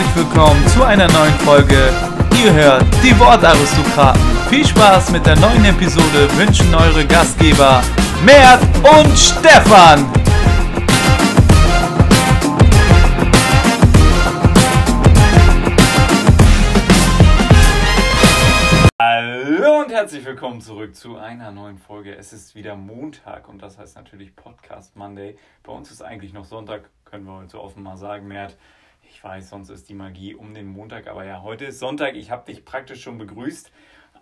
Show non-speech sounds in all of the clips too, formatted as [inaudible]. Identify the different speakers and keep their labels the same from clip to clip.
Speaker 1: herzlich willkommen zu einer neuen Folge. Ihr hört die Wortaristokraten. Viel Spaß mit der neuen Episode wünschen eure Gastgeber Mert und Stefan. Hallo und herzlich willkommen zurück zu einer neuen Folge. Es ist wieder Montag und das heißt natürlich Podcast Monday. Bei uns ist eigentlich noch Sonntag, können wir heute offen mal sagen, Mert. Weiß, sonst ist die Magie um den Montag, aber ja, heute ist Sonntag. Ich habe dich praktisch schon begrüßt.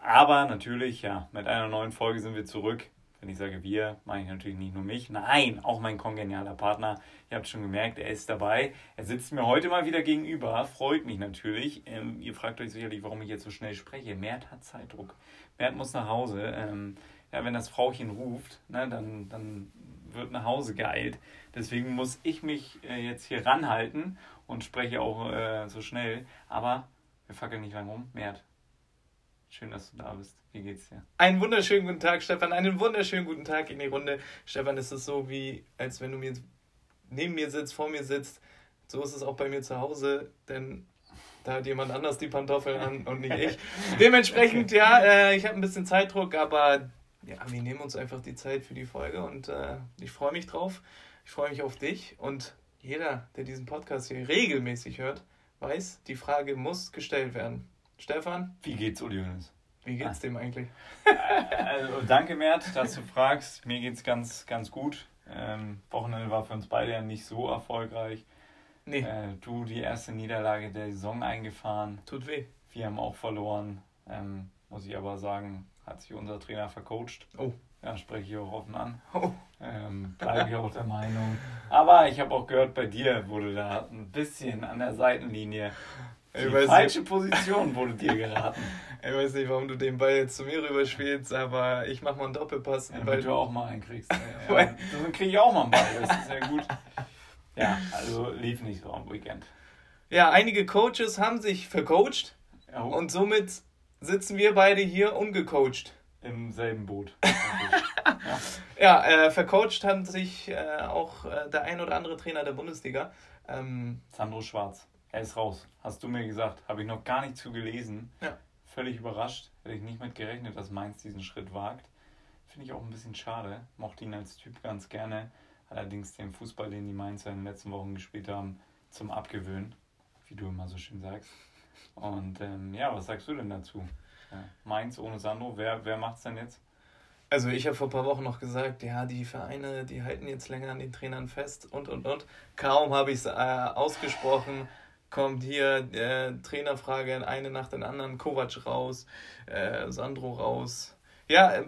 Speaker 1: Aber natürlich, ja, mit einer neuen Folge sind wir zurück. Wenn ich sage wir, meine ich natürlich nicht nur mich. Nein, auch mein kongenialer Partner. Ihr habt schon gemerkt, er ist dabei. Er sitzt mir heute mal wieder gegenüber. Freut mich natürlich. Ähm, ihr fragt euch sicherlich, warum ich jetzt so schnell spreche. Mert hat Zeitdruck. Mert muss nach Hause. Ähm, ja, wenn das Frauchen ruft, ne, dann, dann wird nach Hause geeilt. Deswegen muss ich mich äh, jetzt hier ranhalten und spreche auch äh, so schnell. Aber wir fackeln nicht lang rum. Mert, schön, dass du da bist. Wie geht's dir?
Speaker 2: Einen wunderschönen guten Tag, Stefan. Einen wunderschönen guten Tag in die Runde. Stefan, es ist so wie, als wenn du mir neben mir sitzt, vor mir sitzt. So ist es auch bei mir zu Hause, denn da hat jemand anders die Pantoffeln an [laughs] und nicht ich. Dementsprechend, ja, äh, ich habe ein bisschen Zeitdruck, aber ja, wir nehmen uns einfach die Zeit für die Folge und äh, ich freue mich drauf. Ich freue mich auf dich und jeder, der diesen Podcast hier regelmäßig hört, weiß, die Frage muss gestellt werden. Stefan?
Speaker 1: Wie geht's Uli Hoeneß?
Speaker 2: Wie geht's ah. dem eigentlich?
Speaker 1: Also, danke, Mert, dass du fragst. Mir geht's ganz, ganz gut. Ähm, Wochenende war für uns beide ja nicht so erfolgreich. Nee. Äh, du die erste Niederlage der Saison eingefahren.
Speaker 2: Tut weh.
Speaker 1: Wir haben auch verloren. Ähm, muss ich aber sagen, hat sich unser Trainer vercoacht. Oh. Ja, spreche ich auch offen an. Oh. Ähm, bleibe ich auch der Meinung. Aber ich habe auch gehört, bei dir wurde da ein bisschen an der Seitenlinie die falsche nicht. Position wurde dir geraten.
Speaker 2: Ich weiß nicht, warum du den Ball jetzt zu mir rüberspielst, aber ich mach mal einen Doppelpass.
Speaker 1: Ja, weil du auch mal einen kriegst. ja, [laughs] dann kriege ich auch mal einen Ball, das ist ja gut. Ja, also lief nicht so am Weekend.
Speaker 2: Ja, einige Coaches haben sich vercoacht oh. und somit sitzen wir beide hier ungecoacht.
Speaker 1: Im selben Boot. [laughs]
Speaker 2: ja, äh, vercoacht hat sich äh, auch äh, der ein oder andere Trainer der Bundesliga. Ähm,
Speaker 1: Sandro Schwarz. Er ist raus. Hast du mir gesagt. Habe ich noch gar nicht zu gelesen. Ja. Völlig überrascht. Hätte ich nicht mit gerechnet, dass Mainz diesen Schritt wagt. Finde ich auch ein bisschen schade. Mochte ihn als Typ ganz gerne. Allerdings den Fußball, den die Mainzer in den letzten Wochen gespielt haben, zum Abgewöhnen. Wie du immer so schön sagst. Und ähm, ja, was sagst du denn dazu? Mainz ohne Sandro, wer, wer macht es denn jetzt?
Speaker 2: Also ich habe vor ein paar Wochen noch gesagt, ja, die Vereine, die halten jetzt länger an den Trainern fest und, und, und. Kaum habe ich es äh, ausgesprochen, kommt hier äh, Trainerfrage, eine nach den anderen, Kovac raus, äh, Sandro raus. Ja, äh,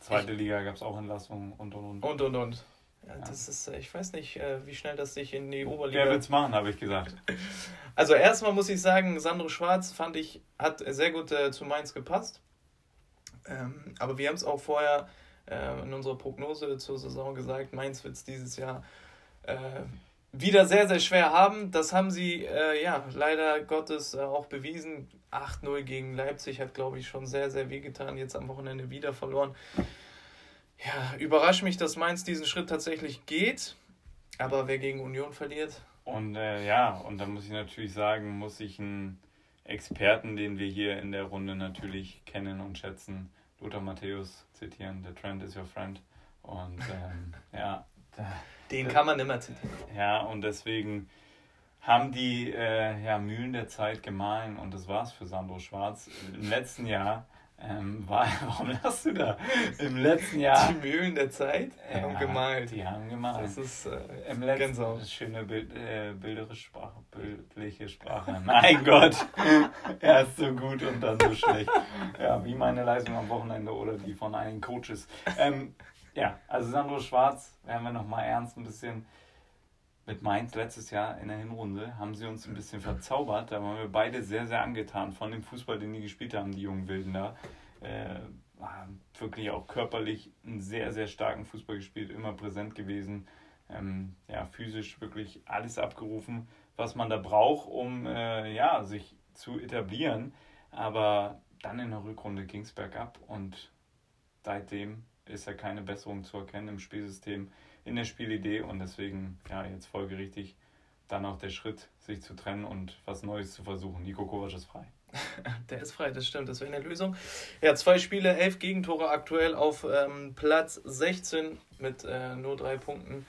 Speaker 1: Zweite Liga gab es auch Entlassungen und und und.
Speaker 2: Und und und. Ja. Das ist, äh, ich weiß nicht, äh, wie schnell das sich in die Oberliga.
Speaker 1: Wer es machen, habe ich gesagt. [laughs]
Speaker 2: Also erstmal muss ich sagen, Sandro Schwarz fand ich, hat sehr gut äh, zu Mainz gepasst. Ähm, aber wir haben es auch vorher äh, in unserer Prognose zur Saison gesagt, Mainz wird es dieses Jahr äh, wieder sehr, sehr schwer haben. Das haben sie äh, ja leider Gottes auch bewiesen. 8-0 gegen Leipzig hat, glaube ich, schon sehr, sehr wehgetan. Jetzt am Wochenende wieder verloren. Ja, überrascht mich, dass Mainz diesen Schritt tatsächlich geht. Aber wer gegen Union verliert.
Speaker 1: Und äh, ja, und da muss ich natürlich sagen, muss ich einen Experten, den wir hier in der Runde natürlich kennen und schätzen, Lothar Matthäus zitieren: The Trend is your friend. Und ähm, [laughs] ja,
Speaker 2: den kann man immer zitieren.
Speaker 1: Ja, und deswegen haben die äh, ja, Mühlen der Zeit gemahlen und das war's für Sandro Schwarz. Im letzten Jahr ähm, war, [laughs] warum lachst du da? Im letzten Jahr.
Speaker 2: Die Mühlen der Zeit
Speaker 1: ja, haben gemalt. Die haben gemalt.
Speaker 2: Das ist äh,
Speaker 1: Im letzten, Jahr. schöne Bild, äh, bilderische Sprache, bildliche Sprache. Mein [laughs] Gott, er ist so gut und dann so schlecht. Ja, wie meine Leistung am Wochenende oder die von einigen Coaches. Ähm, ja, also Sandro Schwarz, werden wir nochmal ernst ein bisschen mit Mainz letztes Jahr in der Hinrunde, haben sie uns ein bisschen verzaubert. Da waren wir beide sehr, sehr angetan von dem Fußball, den die gespielt haben, die jungen Wilden da. Äh, wirklich auch körperlich einen sehr, sehr starken Fußball gespielt, immer präsent gewesen. Ähm, ja, physisch wirklich alles abgerufen, was man da braucht, um äh, ja, sich zu etablieren. Aber dann in der Rückrunde ging es bergab und seitdem ist ja keine Besserung zu erkennen im Spielsystem, in der Spielidee und deswegen, ja, jetzt folgerichtig dann auch der Schritt, sich zu trennen und was Neues zu versuchen. Nico Kovac ist frei. [laughs]
Speaker 2: Der ist frei, das stimmt, das wäre eine Lösung. Ja, zwei Spiele, elf Gegentore aktuell auf ähm, Platz 16 mit äh, nur drei Punkten.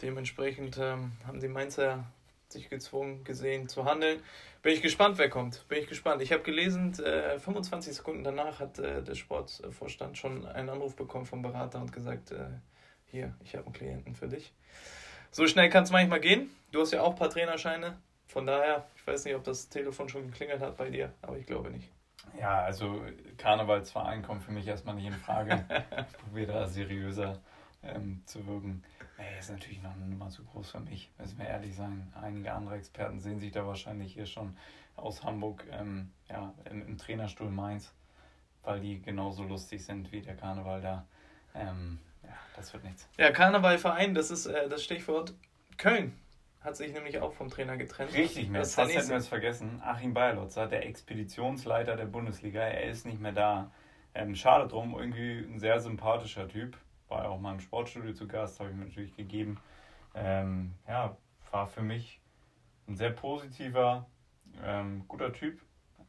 Speaker 2: Dementsprechend ähm, haben die Mainzer sich gezwungen gesehen zu handeln. Bin ich gespannt, wer kommt. Bin ich gespannt. Ich habe gelesen, äh, 25 Sekunden danach hat äh, der Sportvorstand schon einen Anruf bekommen vom Berater und gesagt, äh, hier, ich habe einen Klienten für dich. So schnell kann es manchmal gehen. Du hast ja auch ein paar Trainerscheine. Von daher, ich weiß nicht, ob das Telefon schon geklingelt hat bei dir, aber ich glaube nicht.
Speaker 1: Ja, also Karnevalsverein kommt für mich erstmal nicht in Frage. [laughs] ich probiere da seriöser ähm, zu wirken. Nee, ist natürlich noch eine Nummer zu groß für mich, müssen wir ehrlich sein. Einige andere Experten sehen sich da wahrscheinlich hier schon aus Hamburg ähm, ja, im, im, Trainerstuhl Mainz, weil die genauso lustig sind wie der Karneval da. Ähm, ja, das wird nichts.
Speaker 2: Ja, Karnevalverein, das ist äh, das Stichwort Köln hat sich nämlich auch vom Trainer getrennt. Richtig,
Speaker 1: mehr. Fast hätten wir es vergessen. Achim Bayerlotzer, der Expeditionsleiter der Bundesliga, er ist nicht mehr da. Ähm, schade drum, irgendwie ein sehr sympathischer Typ. War ja auch mal im Sportstudio zu Gast, habe ich mir natürlich gegeben. Ähm, ja, war für mich ein sehr positiver, ähm, guter Typ.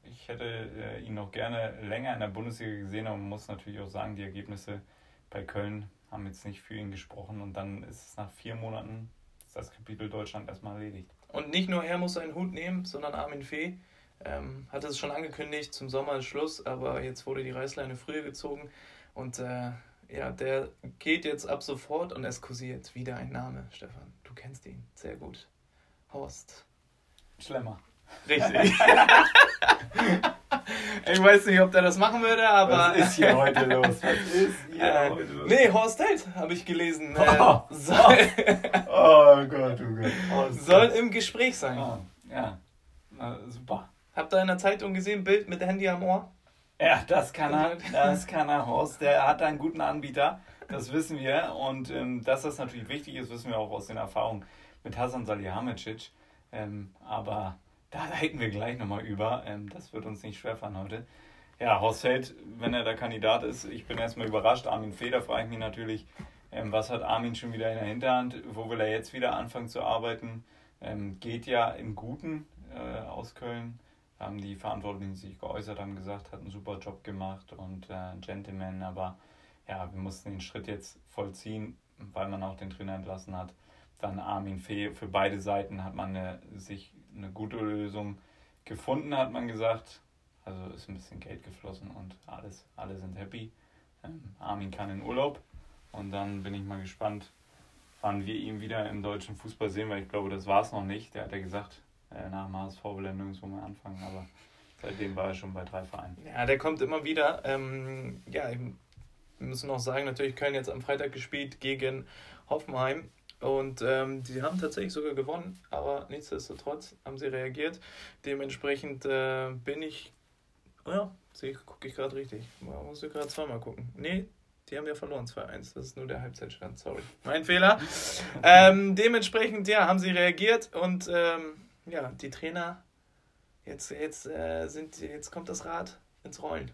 Speaker 1: Ich hätte äh, ihn noch gerne länger in der Bundesliga gesehen, aber man muss natürlich auch sagen, die Ergebnisse bei Köln haben jetzt nicht für ihn gesprochen und dann ist es nach vier Monaten das Kapitel Deutschland erstmal erledigt.
Speaker 2: Und nicht nur er muss seinen Hut nehmen, sondern Armin Fee ähm, hatte es schon angekündigt, zum Sommer ist Schluss, aber jetzt wurde die Reißleine früher gezogen und äh, ja, der geht jetzt ab sofort und es kursiert wieder ein Name, Stefan. Du kennst ihn sehr gut. Horst.
Speaker 1: Schlemmer.
Speaker 2: Richtig. [laughs] [laughs] ich weiß nicht, ob der das machen würde, aber. Was ist hier heute [laughs] los? Was ist hier äh, heute los? Nee, Horst Held habe ich gelesen. Äh, oh, soll, oh Gott, oh Gott. Oh, soll im Gespräch sein. Oh,
Speaker 1: ja, Na, super.
Speaker 2: Habt ihr in der Zeitung gesehen, Bild mit Handy am Ohr?
Speaker 1: Ja, das kann er. [laughs] Das kann er, Horst. Der hat einen guten Anbieter. Das wissen wir. Und ähm, dass das natürlich wichtig ist, wissen wir auch aus den Erfahrungen mit Hasan Salihamidzic. Ähm, aber da leiten wir gleich nochmal über. Ähm, das wird uns nicht schwerfahren heute. Ja, Horst Held, wenn er der Kandidat ist, ich bin erstmal überrascht. Armin Feder frage ich mich natürlich, ähm, was hat Armin schon wieder in der Hinterhand? Wo will er jetzt wieder anfangen zu arbeiten? Ähm, geht ja im Guten äh, aus Köln. Haben die Verantwortlichen sich geäußert, haben gesagt, hat einen super Job gemacht und äh, Gentleman, aber ja, wir mussten den Schritt jetzt vollziehen, weil man auch den Trainer entlassen hat. Dann Armin Fee, für beide Seiten hat man eine, sich eine gute Lösung gefunden, hat man gesagt. Also ist ein bisschen Geld geflossen und alles, alle sind happy. Ähm, Armin kann in Urlaub und dann bin ich mal gespannt, wann wir ihn wieder im deutschen Fußball sehen, weil ich glaube, das war es noch nicht. Der hat ja gesagt, äh, nach dem HSV will er nirgendwo mehr anfangen, aber seitdem war er schon bei drei Vereinen.
Speaker 2: Ja, der kommt immer wieder. Ähm, ja, wir müssen noch sagen, natürlich Köln jetzt am Freitag gespielt gegen Hoffenheim. Und ähm, die haben tatsächlich sogar gewonnen, aber nichtsdestotrotz haben sie reagiert. Dementsprechend äh, bin ich, oh ja, gucke ich gerade richtig. Man muss ich gerade zweimal gucken. Nee, die haben ja verloren 2-1. Das ist nur der Halbzeitstand, sorry. Mein Fehler. [laughs] ähm, dementsprechend, ja, haben sie reagiert und ähm, ja, die Trainer, jetzt, jetzt, äh, sind, jetzt kommt das Rad ins Rollen.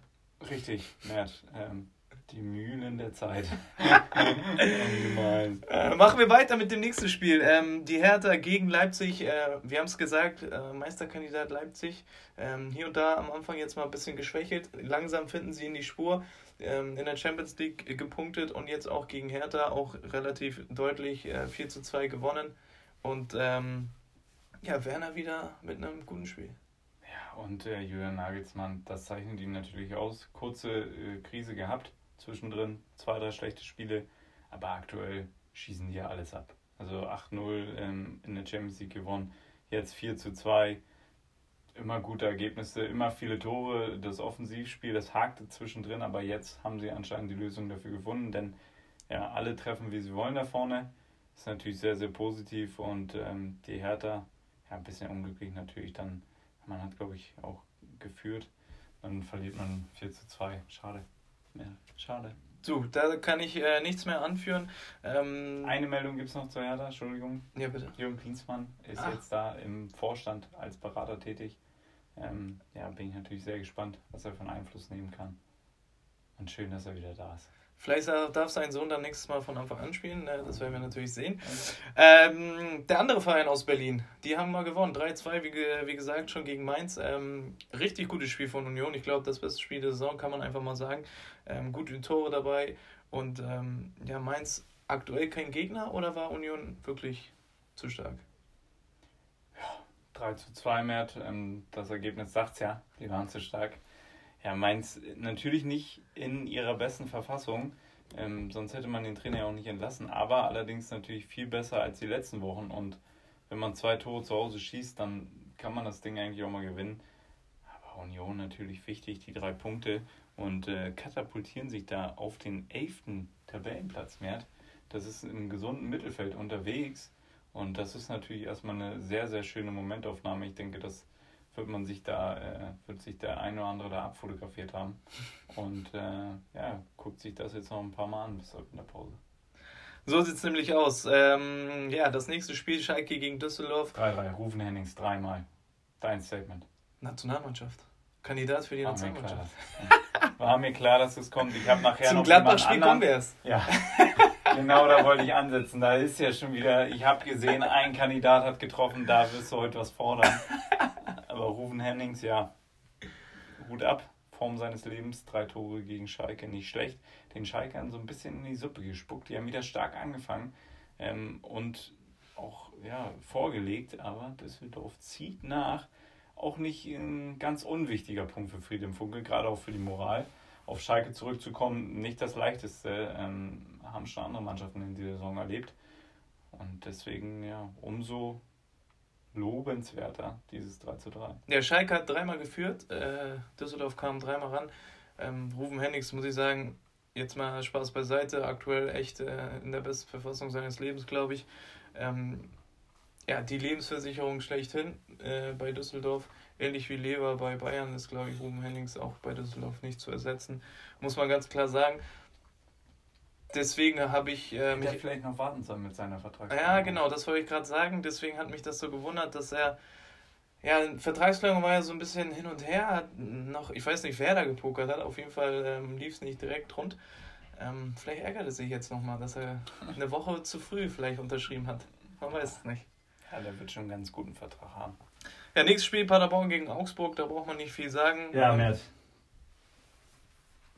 Speaker 1: Richtig, Mert. Ähm, die Mühlen der Zeit. [laughs]
Speaker 2: äh, machen wir weiter mit dem nächsten Spiel. Ähm, die Hertha gegen Leipzig. Äh, wir haben es gesagt, äh, Meisterkandidat Leipzig. Ähm, hier und da am Anfang jetzt mal ein bisschen geschwächelt. Langsam finden sie in die Spur. Ähm, in der Champions League gepunktet und jetzt auch gegen Hertha auch relativ deutlich äh, 4 zu 2 gewonnen. Und ähm, ja, Werner wieder mit einem guten Spiel.
Speaker 1: Ja, und äh, Julian Nagelsmann, das zeichnet ihn natürlich aus. Kurze äh, Krise gehabt zwischendrin, zwei, drei schlechte Spiele, aber aktuell schießen die ja alles ab. Also 8-0 ähm, in der Champions League gewonnen, jetzt 4 zu 2. Immer gute Ergebnisse, immer viele Tore. Das Offensivspiel, das hakte zwischendrin, aber jetzt haben sie anscheinend die Lösung dafür gefunden, denn ja, alle treffen, wie sie wollen da vorne. Ist natürlich sehr, sehr positiv und ähm, die Hertha, ja, ein bisschen unglücklich natürlich dann. Man hat, glaube ich, auch geführt. Dann verliert man 4 zu 2. Schade. Ja, schade.
Speaker 2: So, da kann ich äh, nichts mehr anführen. Ähm,
Speaker 1: Eine Meldung gibt es noch zu Hertha, Entschuldigung.
Speaker 2: Ja, bitte.
Speaker 1: Jürgen Klinsmann ist Ach. jetzt da im Vorstand als Berater tätig. Ähm, ja, bin ich natürlich sehr gespannt, was er von Einfluss nehmen kann. Und schön, dass er wieder da ist.
Speaker 2: Vielleicht darf sein Sohn dann nächstes Mal von Anfang an spielen. Ne? Das werden wir natürlich sehen. Ähm, der andere Verein aus Berlin, die haben mal gewonnen. 3-2, wie, wie gesagt, schon gegen Mainz. Ähm, richtig gutes Spiel von Union. Ich glaube, das beste Spiel der Saison, kann man einfach mal sagen. Ähm, gute Tore dabei. Und ähm, ja, Mainz aktuell kein Gegner oder war Union wirklich zu stark?
Speaker 1: Ja, 3 zu 2 mehr. Ähm, das Ergebnis sagt es ja, die waren zu stark. Ja, Mainz natürlich nicht in ihrer besten Verfassung. Ähm, sonst hätte man den Trainer ja auch nicht entlassen. Aber allerdings natürlich viel besser als die letzten Wochen. Und wenn man zwei Tore zu Hause schießt, dann kann man das Ding eigentlich auch mal gewinnen. Aber Union natürlich wichtig, die drei Punkte. Und äh, katapultieren sich da auf den elften Tabellenplatz mehr. Das ist im gesunden Mittelfeld unterwegs. Und das ist natürlich erstmal eine sehr, sehr schöne Momentaufnahme. Ich denke, das wird man sich da, äh, wird sich der eine oder andere da abfotografiert haben. [laughs] Und äh, ja, guckt sich das jetzt noch ein paar Mal an bis in der Pause.
Speaker 2: So sieht es nämlich aus. Ähm, ja, das nächste Spiel Schalke gegen Düsseldorf.
Speaker 1: 3-3, Rufen Hennings dreimal. Dein Statement.
Speaker 2: Nationalmannschaft. Kandidat für die
Speaker 1: War
Speaker 2: Nationalmannschaft.
Speaker 1: Klar, War mir klar, dass es kommt. Ich habe nachher
Speaker 2: Zum
Speaker 1: noch
Speaker 2: Gladbach-Spiel kommen wir erst.
Speaker 1: Ja, genau da wollte ich ansetzen. Da ist ja schon wieder, ich habe gesehen, ein Kandidat hat getroffen, da wirst du heute was fordern. Rufen Hennings, ja, Hut ab. Form seines Lebens, drei Tore gegen Schalke, nicht schlecht. Den Schalkern so ein bisschen in die Suppe gespuckt. Die haben wieder stark angefangen ähm, und auch ja, vorgelegt, aber Düsseldorf zieht nach. Auch nicht ein ganz unwichtiger Punkt für Friedem Funkel, gerade auch für die Moral. Auf Schalke zurückzukommen, nicht das leichteste, ähm, haben schon andere Mannschaften in dieser Saison erlebt. Und deswegen, ja, umso lobenswerter, dieses 3 zu 3.
Speaker 2: Der Schalke hat dreimal geführt, äh, Düsseldorf kam dreimal ran. Ähm, Rufen Hennings, muss ich sagen, jetzt mal Spaß beiseite, aktuell echt äh, in der besten Verfassung seines Lebens, glaube ich. Ähm, ja, die Lebensversicherung schlechthin äh, bei Düsseldorf, ähnlich wie Lever bei Bayern, ist, glaube ich, Ruben Hennings auch bei Düsseldorf nicht zu ersetzen. Muss man ganz klar sagen. Deswegen habe ich. Äh,
Speaker 1: mich, vielleicht noch warten sollen mit seiner Vertragsverlängerung.
Speaker 2: Ja, genau, das wollte ich gerade sagen. Deswegen hat mich das so gewundert, dass er. Ja, Vertragsverlängerung war ja so ein bisschen hin und her. Hat noch, ich weiß nicht, wer da gepokert hat. Auf jeden Fall ähm, lief es nicht direkt rund. Ähm, vielleicht ärgert es sich jetzt nochmal, dass er eine Woche zu früh vielleicht unterschrieben hat. Man weiß es nicht.
Speaker 1: Ja, der wird schon einen ganz guten Vertrag haben.
Speaker 2: Ja, nächstes Spiel Paderborn gegen Augsburg, da braucht man nicht viel sagen.
Speaker 1: Ja, Mert.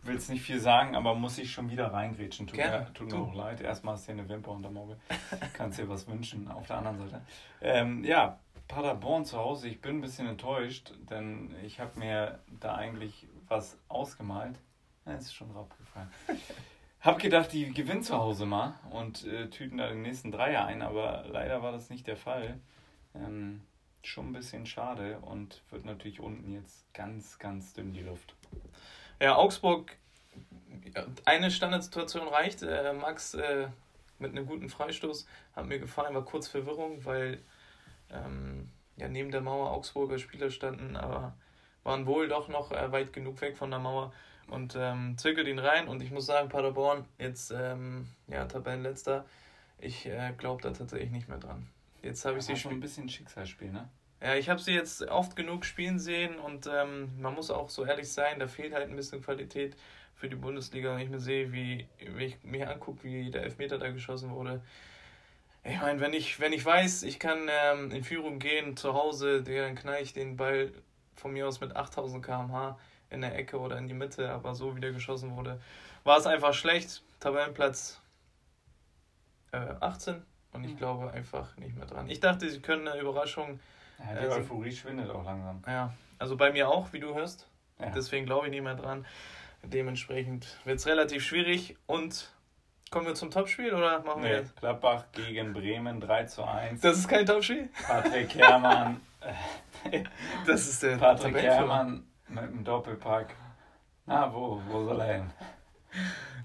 Speaker 1: Will es nicht viel sagen, aber muss ich schon wieder reingrätschen. Tut,
Speaker 2: Gerne.
Speaker 1: mir, tut mir auch leid. Erstmal hast du hier eine Wimper unterm Auge. [laughs] Kannst dir was wünschen auf der anderen Seite. Ähm, ja, Paderborn zu Hause. Ich bin ein bisschen enttäuscht, denn ich habe mir da eigentlich was ausgemalt. Ja, ist schon rausgefallen. [laughs] Hab gedacht, die gewinnen zu Hause mal und äh, tüten da den nächsten Dreier ein, aber leider war das nicht der Fall. Ähm, schon ein bisschen schade und wird natürlich unten jetzt ganz, ganz dünn die Luft.
Speaker 2: Ja, Augsburg, eine Standardsituation reicht. Äh, Max äh, mit einem guten Freistoß hat mir gefallen, war kurz Verwirrung, weil ähm, ja, neben der Mauer Augsburger Spieler standen, aber waren wohl doch noch äh, weit genug weg von der Mauer und ähm, zirkelt ihn rein. Und ich muss sagen, Paderborn, jetzt ähm, ja, Tabellenletzter, ich äh, glaube da tatsächlich nicht mehr dran. Jetzt habe ich sie
Speaker 1: schon ein bisschen Schicksalsspiel, ne?
Speaker 2: Ja, ich habe sie jetzt oft genug spielen sehen und ähm, man muss auch so ehrlich sein, da fehlt halt ein bisschen Qualität für die Bundesliga. Wenn ich mir sehe, wie, wie ich mir angucke, wie der Elfmeter da geschossen wurde. Ich meine, wenn ich, wenn ich weiß, ich kann ähm, in Führung gehen zu Hause, dann knall ich den Ball von mir aus mit 8000 km/h in der Ecke oder in die Mitte, aber so wie der geschossen wurde, war es einfach schlecht. Tabellenplatz äh, 18 und ich mhm. glaube einfach nicht mehr dran. Ich dachte, sie können eine Überraschung.
Speaker 1: Ja, die also, Euphorie schwindet auch langsam.
Speaker 2: Ja, also bei mir auch, wie du hörst. Ja. Deswegen glaube ich nicht mehr dran. Dementsprechend wird es relativ schwierig und Kommen wir zum Topspiel oder machen nee, wir jetzt?
Speaker 1: Gladbach gegen Bremen 3 zu 1.
Speaker 2: Das ist kein Topspiel?
Speaker 1: Patrick Herrmann. [laughs]
Speaker 2: das ist der
Speaker 1: Patrick Herrmann mit dem Doppelpack. Na, wo, wo soll er hin?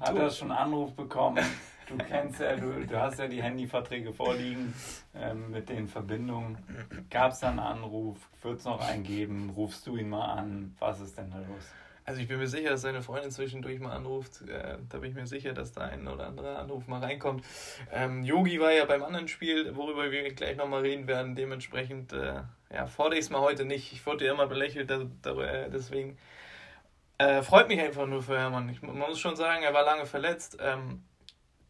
Speaker 1: Hat er schon Anruf bekommen? Du kennst ja, du, du hast ja die Handyverträge vorliegen ähm, mit den Verbindungen. Gab es da einen Anruf? Wird es noch einen geben? Rufst du ihn mal an? Was ist denn da los?
Speaker 2: Also ich bin mir sicher, dass seine Freundin zwischendurch mal anruft. Äh, da bin ich mir sicher, dass da ein oder andere Anruf mal reinkommt. Ähm, Yogi war ja beim anderen Spiel, worüber wir gleich nochmal reden werden. Dementsprechend äh, ja, fordere ich es mal heute nicht. Ich wurde ja immer belächelt, da, da, äh, deswegen Äh, freut mich einfach nur für Hermann. Ich, man muss schon sagen, er war lange verletzt, ähm,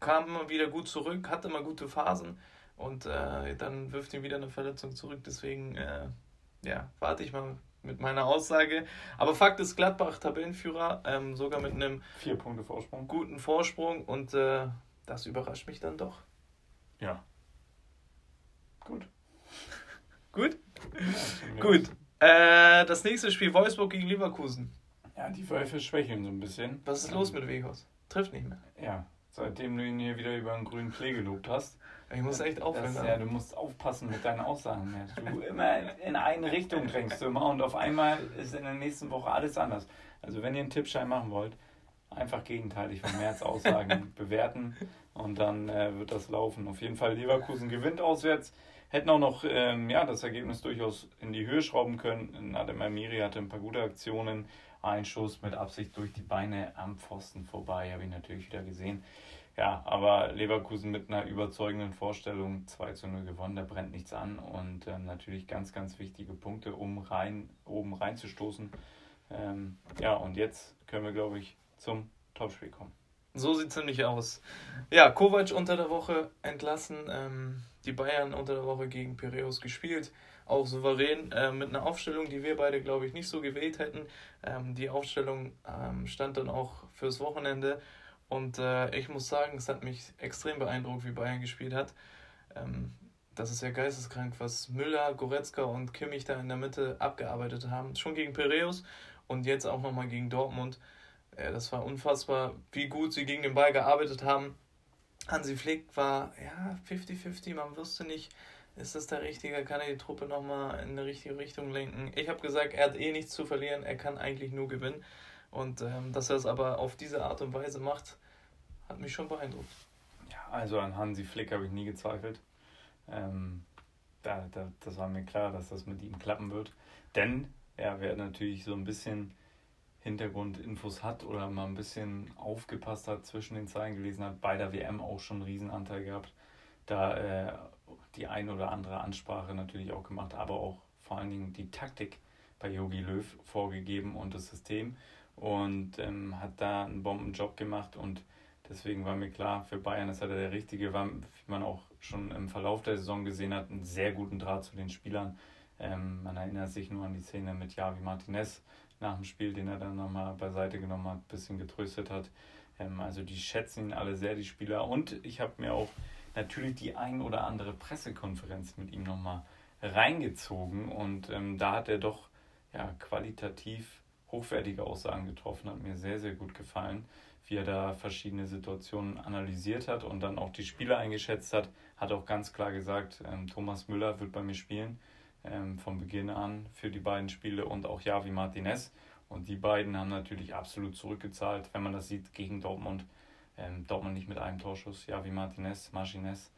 Speaker 2: kam immer wieder gut zurück, hatte immer gute Phasen und äh, dann wirft ihn wieder eine Verletzung zurück. Deswegen äh, ja, warte ich mal mit meiner Aussage. Aber Fakt ist, Gladbach Tabellenführer, ähm, sogar mit einem
Speaker 1: Vier Punkte Vorsprung.
Speaker 2: guten Vorsprung und äh, das überrascht mich dann doch.
Speaker 1: Ja. Gut. [laughs]
Speaker 2: Gut?
Speaker 1: Ja,
Speaker 2: Gut. Äh, das nächste Spiel Wolfsburg gegen Leverkusen.
Speaker 1: Ja, die Wölfe schwächeln so ein bisschen.
Speaker 2: Was ist los mit Weghaus? Trifft nicht mehr.
Speaker 1: Ja, seitdem du ihn hier wieder über einen grünen Klee gelobt hast.
Speaker 2: Ich muss echt aufhören.
Speaker 1: Das, ja, du musst aufpassen mit deinen Aussagen. Mehr. Du immer in eine Richtung drängst du immer und auf einmal ist in der nächsten Woche alles anders. Also wenn ihr einen Tippschein machen wollt, einfach gegenteilig von März Aussagen [laughs] bewerten und dann äh, wird das laufen. Auf jeden Fall Leverkusen gewinnt auswärts. Hätten auch noch ähm, ja, das Ergebnis durchaus in die Höhe schrauben können. Nadem Amiri hatte ein paar gute Aktionen. Ein Schuss mit Absicht durch die Beine am Pfosten vorbei, habe ich natürlich wieder gesehen. Ja, aber Leverkusen mit einer überzeugenden Vorstellung 2 zu 0 gewonnen, da brennt nichts an und ähm, natürlich ganz, ganz wichtige Punkte, um rein, oben reinzustoßen. Ähm, ja, und jetzt können wir, glaube ich, zum Topspiel kommen.
Speaker 2: So sieht es nämlich aus. Ja, Kovac unter der Woche entlassen, ähm, die Bayern unter der Woche gegen Piraeus gespielt, auch souverän äh, mit einer Aufstellung, die wir beide, glaube ich, nicht so gewählt hätten. Ähm, die Aufstellung ähm, stand dann auch fürs Wochenende und äh, ich muss sagen, es hat mich extrem beeindruckt, wie Bayern gespielt hat. Ähm, das ist ja geisteskrank, was Müller, Goretzka und Kimmich da in der Mitte abgearbeitet haben. Schon gegen Piraeus und jetzt auch nochmal gegen Dortmund. Äh, das war unfassbar, wie gut sie gegen den Ball gearbeitet haben. Hansi Flick war ja 50-50, man wusste nicht, ist das der Richtige, kann er die Truppe nochmal in eine richtige Richtung lenken. Ich habe gesagt, er hat eh nichts zu verlieren, er kann eigentlich nur gewinnen. Und ähm, dass er es aber auf diese Art und Weise macht, hat mich schon beeindruckt.
Speaker 1: Ja, also an Hansi Flick habe ich nie gezweifelt. Ähm, da, da, das war mir klar, dass das mit ihm klappen wird. Denn ja, wer natürlich so ein bisschen Hintergrundinfos hat oder mal ein bisschen aufgepasst hat, zwischen den Zeilen gelesen hat, bei der WM auch schon einen Riesenanteil gehabt, da äh, die ein oder andere Ansprache natürlich auch gemacht, aber auch vor allen Dingen die Taktik bei Yogi Löw vorgegeben und das System und ähm, hat da einen Bombenjob gemacht und deswegen war mir klar, für Bayern ist er der Richtige, war, wie man auch schon im Verlauf der Saison gesehen hat, einen sehr guten Draht zu den Spielern. Ähm, man erinnert sich nur an die Szene mit Javi Martinez nach dem Spiel, den er dann nochmal beiseite genommen hat, ein bisschen getröstet hat. Ähm, also die schätzen ihn alle sehr, die Spieler. Und ich habe mir auch natürlich die ein oder andere Pressekonferenz mit ihm nochmal reingezogen und ähm, da hat er doch ja, qualitativ hochwertige Aussagen getroffen, hat mir sehr, sehr gut gefallen, wie er da verschiedene Situationen analysiert hat und dann auch die Spieler eingeschätzt hat, hat auch ganz klar gesagt, ähm, Thomas Müller wird bei mir spielen, ähm, von Beginn an für die beiden Spiele und auch Javi Martinez. Und die beiden haben natürlich absolut zurückgezahlt, wenn man das sieht, gegen Dortmund. Ähm, Dortmund nicht mit einem Torschuss, Javi Martinez, Martinez.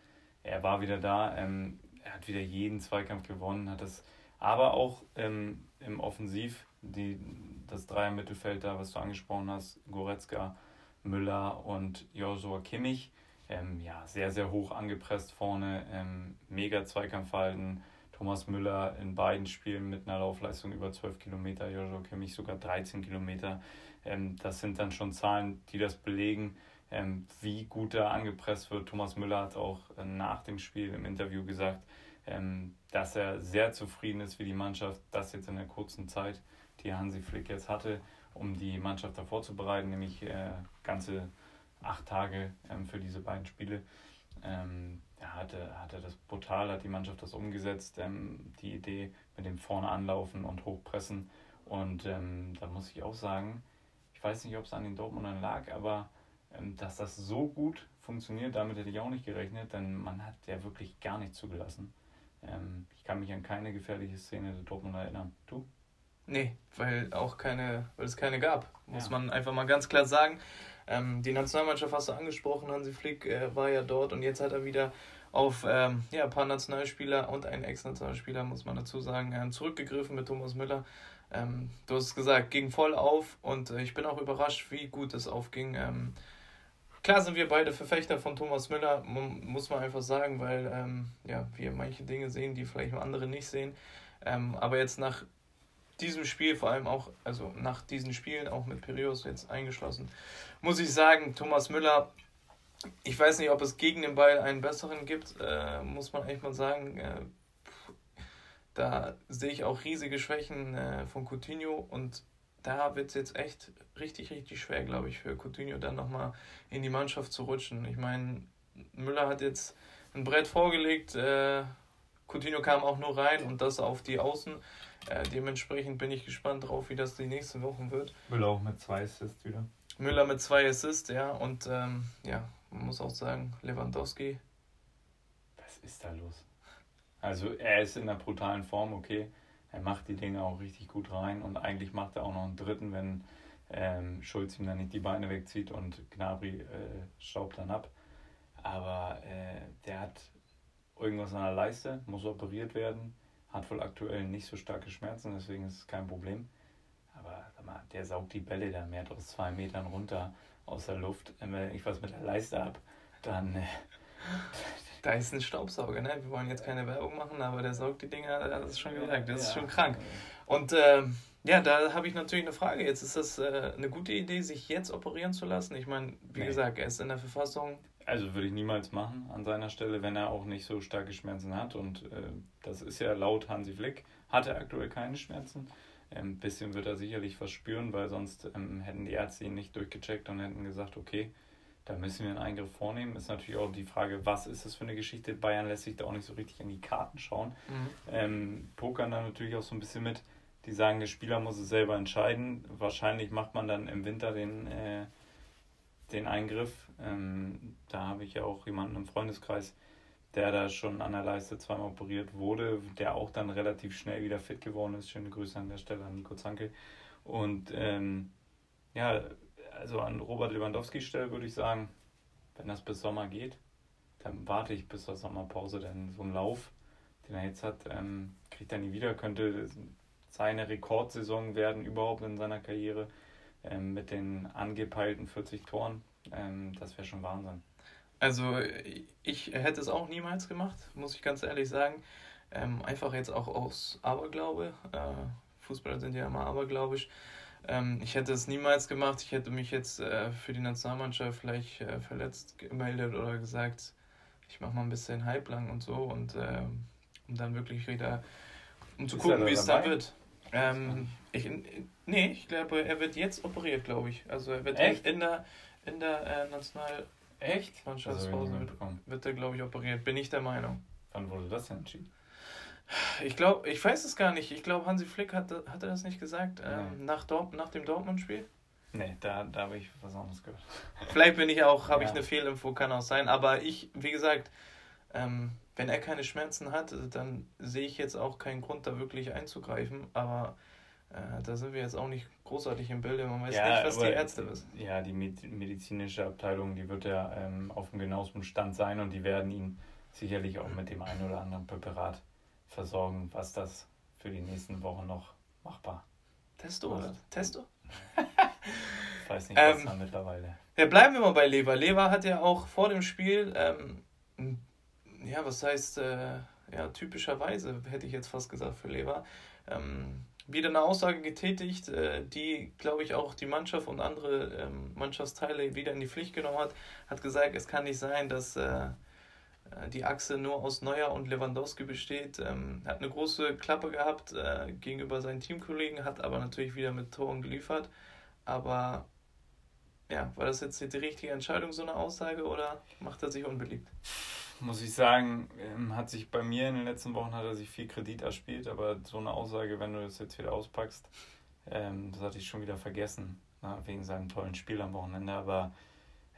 Speaker 1: Er war wieder da, ähm, er hat wieder jeden Zweikampf gewonnen, hat das aber auch ähm, im Offensiv die, das Dreier-Mittelfeld da, was du angesprochen hast, Goretzka, Müller und Joshua Kimmich, ähm, ja, sehr, sehr hoch angepresst vorne, ähm, mega Zweikampfverhalten. Thomas Müller in beiden Spielen mit einer Laufleistung über 12 Kilometer, Joshua Kimmich sogar 13 Kilometer. Ähm, das sind dann schon Zahlen, die das belegen, ähm, wie gut da angepresst wird. Thomas Müller hat auch äh, nach dem Spiel im Interview gesagt, ähm, dass er sehr zufrieden ist, wie die Mannschaft das jetzt in der kurzen Zeit die Hansi Flick jetzt hatte, um die Mannschaft davor zu bereiten, nämlich äh, ganze acht Tage ähm, für diese beiden Spiele. Ähm, ja, hatte, hatte das brutal, hat die Mannschaft das umgesetzt, ähm, die Idee mit dem Vorne anlaufen und hochpressen. Und ähm, da muss ich auch sagen, ich weiß nicht, ob es an den Dortmundern lag, aber dass das so gut funktioniert, damit hätte ich auch nicht gerechnet, denn man hat ja wirklich gar nichts zugelassen. Ähm, ich kann mich an keine gefährliche Szene der Dortmunder erinnern. Du?
Speaker 2: Nee, weil auch keine, weil es keine gab, muss ja. man einfach mal ganz klar sagen. Ähm, die Nationalmannschaft hast du angesprochen, Hansi Flick äh, war ja dort und jetzt hat er wieder auf ähm, ja, ein paar Nationalspieler und einen Ex-Nationalspieler, muss man dazu sagen, zurückgegriffen mit Thomas Müller. Ähm, du hast es gesagt, ging voll auf und äh, ich bin auch überrascht, wie gut es aufging. Ähm, klar sind wir beide Verfechter von Thomas Müller, muss man einfach sagen, weil ähm, ja, wir manche Dinge sehen, die vielleicht andere nicht sehen. Ähm, aber jetzt nach diesem Spiel, vor allem auch, also nach diesen Spielen, auch mit Piraeus jetzt eingeschlossen, muss ich sagen, Thomas Müller, ich weiß nicht, ob es gegen den Ball einen besseren gibt, äh, muss man echt mal sagen. Äh, da sehe ich auch riesige Schwächen äh, von Coutinho und da wird es jetzt echt richtig, richtig schwer, glaube ich, für Coutinho dann nochmal in die Mannschaft zu rutschen. Ich meine, Müller hat jetzt ein Brett vorgelegt, äh, Coutinho kam auch nur rein und das auf die Außen. Äh, dementsprechend bin ich gespannt drauf, wie das die nächsten Wochen wird.
Speaker 1: Müller auch mit zwei Assists wieder.
Speaker 2: Müller mit zwei Assists, ja. Und ähm, ja, man muss auch sagen, Lewandowski.
Speaker 1: Was ist da los? Also er ist in einer brutalen Form, okay. Er macht die Dinge auch richtig gut rein und eigentlich macht er auch noch einen dritten, wenn ähm, Schulz ihm dann nicht die Beine wegzieht und Gnabry äh, staubt dann ab. Aber äh, der hat irgendwas an der Leiste, muss operiert werden, hat wohl aktuell nicht so starke Schmerzen, deswegen ist es kein Problem. Aber mal, der saugt die Bälle da mehr aus zwei Metern runter aus der Luft. Wenn ich was mit der Leiste habe, dann. Äh,
Speaker 2: da ist ein Staubsauger, ne? Wir wollen jetzt keine Werbung machen, aber der saugt die Dinger, das ist schon gesagt, das ist schon krank. Und äh, ja, da habe ich natürlich eine Frage. Jetzt ist das äh, eine gute Idee, sich jetzt operieren zu lassen. Ich meine, wie nee. gesagt, er ist in der Verfassung,
Speaker 1: also würde ich niemals machen an seiner Stelle, wenn er auch nicht so starke Schmerzen hat. Und äh, das ist ja laut Hansi Flick, hat er aktuell keine Schmerzen. Ein ähm, bisschen wird er sicherlich verspüren, weil sonst ähm, hätten die Ärzte ihn nicht durchgecheckt und hätten gesagt, okay, da müssen wir einen Eingriff vornehmen. Ist natürlich auch die Frage, was ist das für eine Geschichte? Bayern lässt sich da auch nicht so richtig in die Karten schauen. Mhm. Ähm, pokern dann natürlich auch so ein bisschen mit. Die sagen, der Spieler muss es selber entscheiden. Wahrscheinlich macht man dann im Winter den, äh, den Eingriff ähm, da habe ich ja auch jemanden im Freundeskreis, der da schon an der Leiste zweimal operiert wurde, der auch dann relativ schnell wieder fit geworden ist. Schöne Grüße an der Stelle an Nico Zanke. Und ähm, ja, also an Robert Lewandowski Stelle würde ich sagen, wenn das bis Sommer geht, dann warte ich bis zur Sommerpause, denn so ein Lauf, den er jetzt hat, ähm, kriegt er nie wieder, könnte seine Rekordsaison werden überhaupt in seiner Karriere ähm, mit den angepeilten 40 Toren. Ähm, das wäre schon Wahnsinn.
Speaker 2: Also ich hätte es auch niemals gemacht, muss ich ganz ehrlich sagen. Ähm, einfach jetzt auch aus Aberglaube. Äh, Fußballer sind ja immer abergläubisch. Ähm, ich hätte es niemals gemacht. Ich hätte mich jetzt äh, für die Nationalmannschaft vielleicht äh, verletzt gemeldet oder gesagt, ich mache mal ein bisschen halblang und so und äh, um dann wirklich wieder um zu Ist gucken, wie es dann wird. Ähm, ich, nee, ich glaube, er wird jetzt operiert, glaube ich. Also er wird Echt? in der in der äh, National Echt? Mannschaftspause also, wird, wird er, glaube ich, operiert. Bin ich der Meinung.
Speaker 1: Wann wurde das denn entschieden?
Speaker 2: Ich glaube, ich weiß es gar nicht. Ich glaube, Hansi Flick hat, hat er das nicht gesagt ähm, nach, Dort, nach dem Dortmund-Spiel.
Speaker 1: Nee, da, da habe ich was anderes gehört. [laughs]
Speaker 2: Vielleicht bin ich auch, habe ja. ich eine Fehlinfo, kann auch sein. Aber ich, wie gesagt, ähm, wenn er keine Schmerzen hat, dann sehe ich jetzt auch keinen Grund, da wirklich einzugreifen. Aber äh, da sind wir jetzt auch nicht großartig im Bilde. Man weiß ja, nicht, was
Speaker 1: die Ärzte wissen. Ja, die medizinische Abteilung, die wird ja ähm, auf dem genauesten Stand sein und die werden ihn sicherlich auch mit dem einen oder anderen Präparat versorgen, was das für die nächsten Wochen noch machbar
Speaker 2: Testo oder? Testo?
Speaker 1: ich weiß nicht, was ähm, da mittlerweile.
Speaker 2: Ja, bleiben wir mal bei Lever. Lever hat ja auch vor dem Spiel, ähm, ja, was heißt, äh, ja, typischerweise hätte ich jetzt fast gesagt für Lever, ähm, wieder eine Aussage getätigt, äh, die, glaube ich, auch die Mannschaft und andere ähm, Mannschaftsteile wieder in die Pflicht genommen hat. Hat gesagt, es kann nicht sein, dass äh, äh, die Achse nur aus Neuer und Lewandowski besteht. Ähm, hat eine große Klappe gehabt gegenüber seinen Teamkollegen, hat aber natürlich wieder mit Toren geliefert. Aber ja, war das jetzt die richtige Entscheidung, so eine Aussage, oder macht er sich unbeliebt?
Speaker 1: muss ich sagen, ähm, hat sich bei mir in den letzten Wochen hat er sich viel Kredit erspielt, aber so eine Aussage, wenn du das jetzt wieder auspackst, ähm, das hatte ich schon wieder vergessen, na, wegen seinem tollen Spiel am Wochenende, aber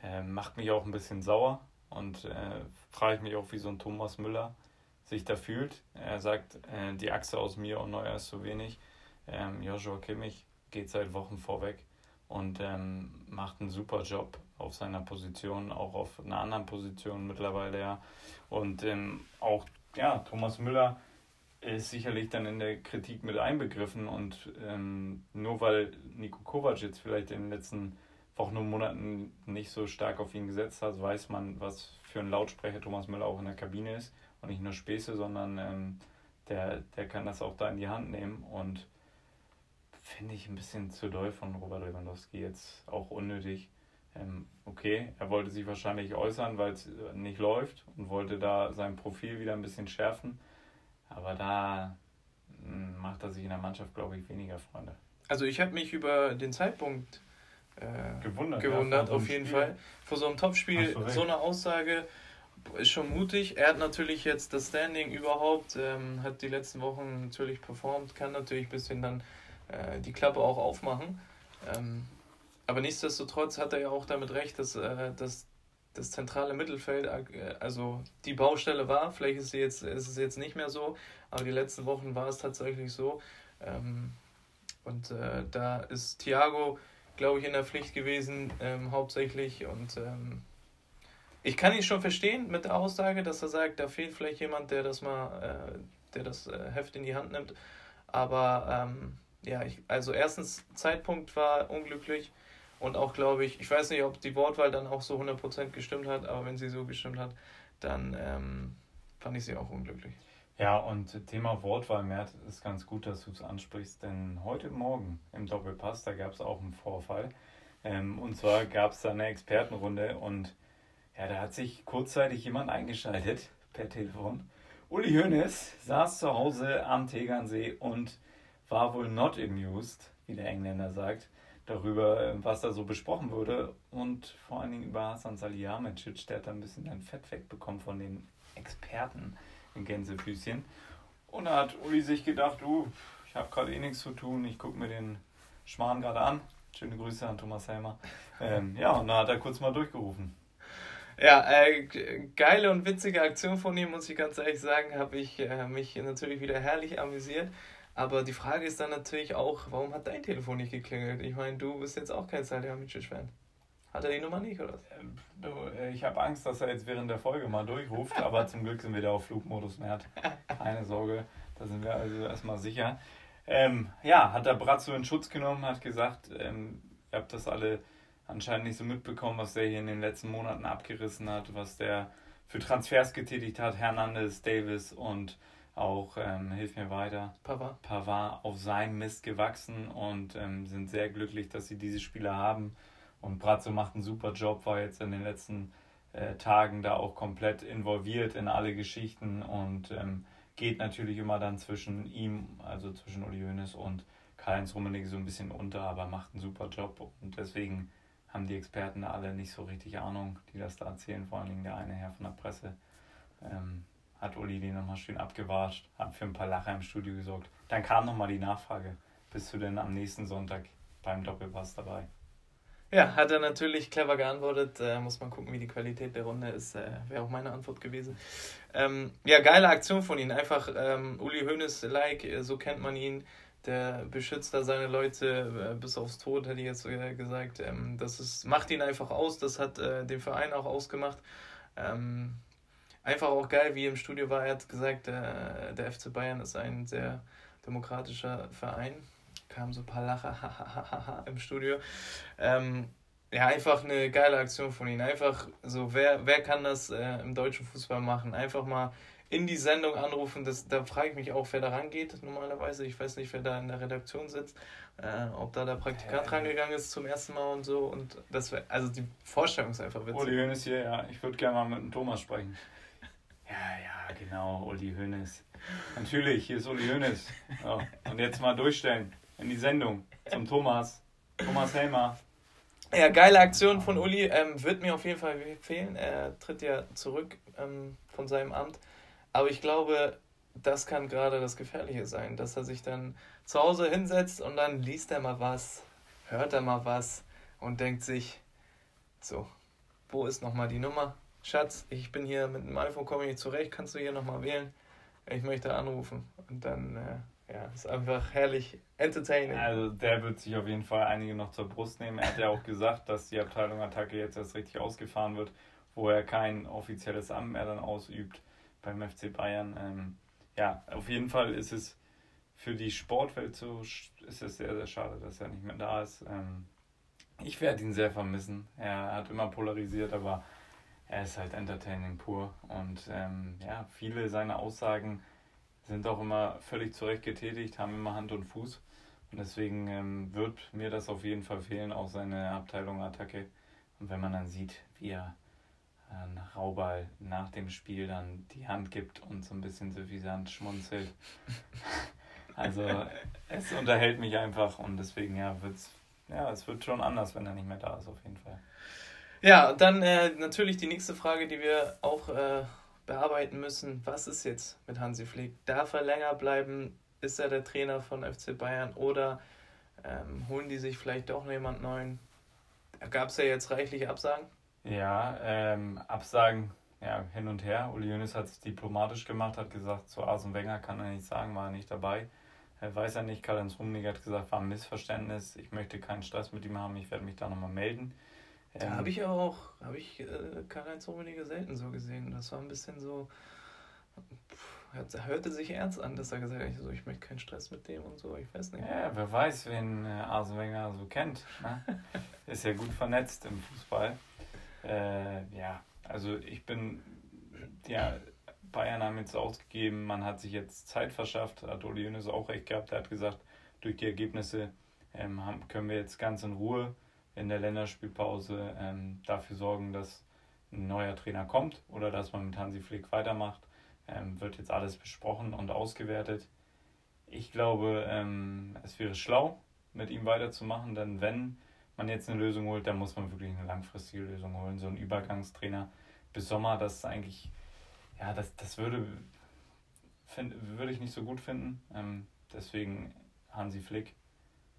Speaker 1: äh, macht mich auch ein bisschen sauer und äh, frage ich mich auch, wie so ein Thomas Müller sich da fühlt. Er sagt, äh, die Achse aus mir und Neuer ist zu wenig. Ähm, Joshua Kimmich geht seit Wochen vorweg und ähm, macht einen super Job auf seiner Position, auch auf einer anderen Position mittlerweile, ja. Und ähm, auch, ja, Thomas Müller ist sicherlich dann in der Kritik mit einbegriffen und ähm, nur weil Nico Kovac jetzt vielleicht in den letzten Wochen und Monaten nicht so stark auf ihn gesetzt hat, weiß man, was für ein Lautsprecher Thomas Müller auch in der Kabine ist und nicht nur Späße, sondern ähm, der, der kann das auch da in die Hand nehmen und finde ich ein bisschen zu doll von Robert Lewandowski. Jetzt auch unnötig. Ähm, okay, er wollte sich wahrscheinlich äußern, weil es nicht läuft und wollte da sein Profil wieder ein bisschen schärfen. Aber da hm, macht er sich in der Mannschaft, glaube ich, weniger Freunde.
Speaker 2: Also ich habe mich über den Zeitpunkt äh, gewundert, gewundert ja, auf jeden Spiel. Fall. Vor so einem Topspiel so eine Aussage ist schon mutig. Er hat natürlich jetzt das Standing überhaupt, ähm, hat die letzten Wochen natürlich performt, kann natürlich ein bisschen dann äh, die Klappe auch aufmachen. Ähm, aber nichtsdestotrotz hat er ja auch damit recht, dass, äh, dass das zentrale Mittelfeld, äh, also die Baustelle war. Vielleicht ist, sie jetzt, ist es jetzt nicht mehr so, aber die letzten Wochen war es tatsächlich so. Ähm, und äh, da ist Thiago, glaube ich, in der Pflicht gewesen, ähm, hauptsächlich. Und ähm, ich kann ihn schon verstehen mit der Aussage, dass er sagt, da fehlt vielleicht jemand, der das mal, äh, der das äh, Heft in die Hand nimmt. Aber ähm, ja, ich, also erstens, Zeitpunkt war unglücklich. Und auch, glaube ich, ich weiß nicht, ob die Wortwahl dann auch so 100% gestimmt hat, aber wenn sie so gestimmt hat, dann ähm, fand ich sie auch unglücklich.
Speaker 1: Ja, und Thema Wortwahl, Mert, ist ganz gut, dass du es ansprichst, denn heute Morgen im Doppelpass, da gab es auch einen Vorfall. Ähm, und zwar gab es da eine Expertenrunde und ja, da hat sich kurzzeitig jemand eingeschaltet [laughs] per Telefon. Uli Hoeneß saß zu Hause am Tegernsee und war wohl not amused, wie der Engländer sagt darüber, ähm, was da so besprochen wurde und vor allen Dingen über Hasan Salihamidzic, der hat da ein bisschen ein Fett wegbekommen von den Experten in Gänsefüßchen. Und da hat Uli sich gedacht, du, ich habe gerade eh nichts zu tun, ich gucke mir den Schmarrn gerade an. Schöne Grüße an Thomas Helmer. Ähm, ja, und da hat er kurz mal durchgerufen.
Speaker 2: Ja, äh, geile und witzige Aktion von ihm, muss ich ganz ehrlich sagen, habe ich äh, mich natürlich wieder herrlich amüsiert. Aber die Frage ist dann natürlich auch, warum hat dein Telefon nicht geklingelt? Ich meine, du bist jetzt auch kein Salihamidzic-Fan. Hat er die Nummer nicht, oder?
Speaker 1: Ähm, äh, ich habe Angst, dass er jetzt während der Folge mal durchruft, [laughs] aber zum Glück sind wir da auf Flugmodus mehr. Keine Sorge, da sind wir also erstmal sicher. Ähm, ja, hat der Brazzo in Schutz genommen, hat gesagt, ähm, ihr habt das alle anscheinend nicht so mitbekommen, was der hier in den letzten Monaten abgerissen hat, was der für Transfers getätigt hat, Hernandez, Davis und auch, ähm, hilf mir weiter, Pavard. Pavard auf seinem Mist gewachsen und ähm, sind sehr glücklich, dass sie diese Spieler haben. Und Brazzo macht einen super Job, war jetzt in den letzten äh, Tagen da auch komplett involviert in alle Geschichten und ähm, geht natürlich immer dann zwischen ihm, also zwischen Uli Hoeneß und Karl-Heinz Rummenigge so ein bisschen unter, aber macht einen super Job und deswegen haben die Experten da alle nicht so richtig Ahnung, die das da erzählen, vor allen Dingen der eine Herr von der Presse. Ähm, hat Uli den nochmal schön abgewatscht, hat für ein paar Lacher im Studio gesorgt. Dann kam nochmal die Nachfrage, bist du denn am nächsten Sonntag beim Doppelpass dabei?
Speaker 2: Ja, hat er natürlich clever geantwortet. Äh, muss man gucken, wie die Qualität der Runde ist. Äh, Wäre auch meine Antwort gewesen. Ähm, ja, geile Aktion von ihm. Einfach ähm, Uli Hoeneß-like, äh, so kennt man ihn. Der beschützt da seine Leute äh, bis aufs Tod, hätte ich jetzt äh, gesagt. Ähm, das ist, macht ihn einfach aus. Das hat äh, den Verein auch ausgemacht. Ähm, einfach auch geil, wie im Studio war. Er hat gesagt, der, der FC Bayern ist ein sehr demokratischer Verein. Kamen so ein paar Lacher [laughs] im Studio. Ähm, ja, einfach eine geile Aktion von ihm. Einfach so, wer, wer kann das äh, im deutschen Fußball machen? Einfach mal in die Sendung anrufen. Das, da frage ich mich auch, wer da rangeht normalerweise. Ich weiß nicht, wer da in der Redaktion sitzt. Äh, ob da der Praktikant ja, rangegangen ist zum ersten Mal und so. Und das wär, also die Vorstellung ist einfach
Speaker 1: witzig. Uli Hoeneß hier, ja. Ich würde gerne mal mit dem Thomas sprechen. [laughs] Ja, ja, genau, Uli Hoeneß. Natürlich, hier ist Uli Hoeneß. So, und jetzt mal durchstellen in die Sendung zum Thomas. Thomas Helmer.
Speaker 2: Ja, geile Aktion von Uli. Ähm, wird mir auf jeden Fall fehlen. Er tritt ja zurück ähm, von seinem Amt. Aber ich glaube, das kann gerade das Gefährliche sein, dass er sich dann zu Hause hinsetzt und dann liest er mal was, hört er mal was und denkt sich, so, wo ist nochmal die Nummer? Schatz, ich bin hier mit dem iPhone, komme ich nicht zurecht, kannst du hier nochmal wählen? Ich möchte anrufen. Und dann, äh, ja, ist einfach herrlich entertaining.
Speaker 1: Also der wird sich auf jeden Fall einige noch zur Brust nehmen. Er hat ja auch gesagt, dass die Abteilung Attacke jetzt erst richtig ausgefahren wird, wo er kein offizielles Amt mehr dann ausübt beim FC Bayern. Ähm, ja, auf jeden Fall ist es für die Sportwelt so, ist es sehr, sehr schade, dass er nicht mehr da ist. Ähm, ich werde ihn sehr vermissen. Er hat immer polarisiert, aber er ist halt Entertaining pur. Und ähm, ja, viele seiner Aussagen sind auch immer völlig zurecht getätigt, haben immer Hand und Fuß. Und deswegen ähm, wird mir das auf jeden Fall fehlen, auch seine Abteilung Attacke. Und wenn man dann sieht, wie er äh, Raubal nach dem Spiel dann die Hand gibt und so ein bisschen suffisant schmunzelt. [laughs] also es unterhält mich einfach und deswegen ja, wird's, ja, es wird schon anders, wenn er nicht mehr da ist, auf jeden Fall.
Speaker 2: Ja, dann äh, natürlich die nächste Frage, die wir auch äh, bearbeiten müssen. Was ist jetzt mit Hansi Flick? Darf er länger bleiben? Ist er der Trainer von FC Bayern oder ähm, holen die sich vielleicht doch noch jemand neuen? Da gab es ja jetzt reichlich Absagen.
Speaker 1: Ja, ähm, Absagen ja, hin und her. Uli Jönes hat es diplomatisch gemacht, hat gesagt, zu Arsene Wenger kann er nicht sagen, war er nicht dabei. Er weiß er nicht, Karl-Heinz Rummenigge hat gesagt, war ein Missverständnis, ich möchte keinen Stress mit ihm haben, ich werde mich da nochmal melden.
Speaker 2: Da ähm, habe ich auch, habe ich äh, Karl-Heinz Rummenigge selten so gesehen. Das war ein bisschen so, pff, hörte sich ernst an, dass er gesagt hat, so, ich möchte keinen Stress mit dem und so, ich weiß nicht.
Speaker 1: Ja, wer weiß, wen äh, Arsene Wenger so kennt. Ne? [laughs] Ist ja gut vernetzt im Fußball. Äh, ja, also ich bin, ja, Bayern haben jetzt ausgegeben, man hat sich jetzt Zeit verschafft, hat Uli Jönes auch recht gehabt, er hat gesagt, durch die Ergebnisse ähm, haben, können wir jetzt ganz in Ruhe in der Länderspielpause ähm, dafür sorgen, dass ein neuer Trainer kommt oder dass man mit Hansi Flick weitermacht. Ähm, wird jetzt alles besprochen und ausgewertet. Ich glaube, ähm, es wäre schlau, mit ihm weiterzumachen, denn wenn man jetzt eine Lösung holt, dann muss man wirklich eine langfristige Lösung holen. So ein Übergangstrainer bis Sommer, das ist eigentlich, ja, das, das würde, find, würde ich nicht so gut finden. Ähm, deswegen Hansi Flick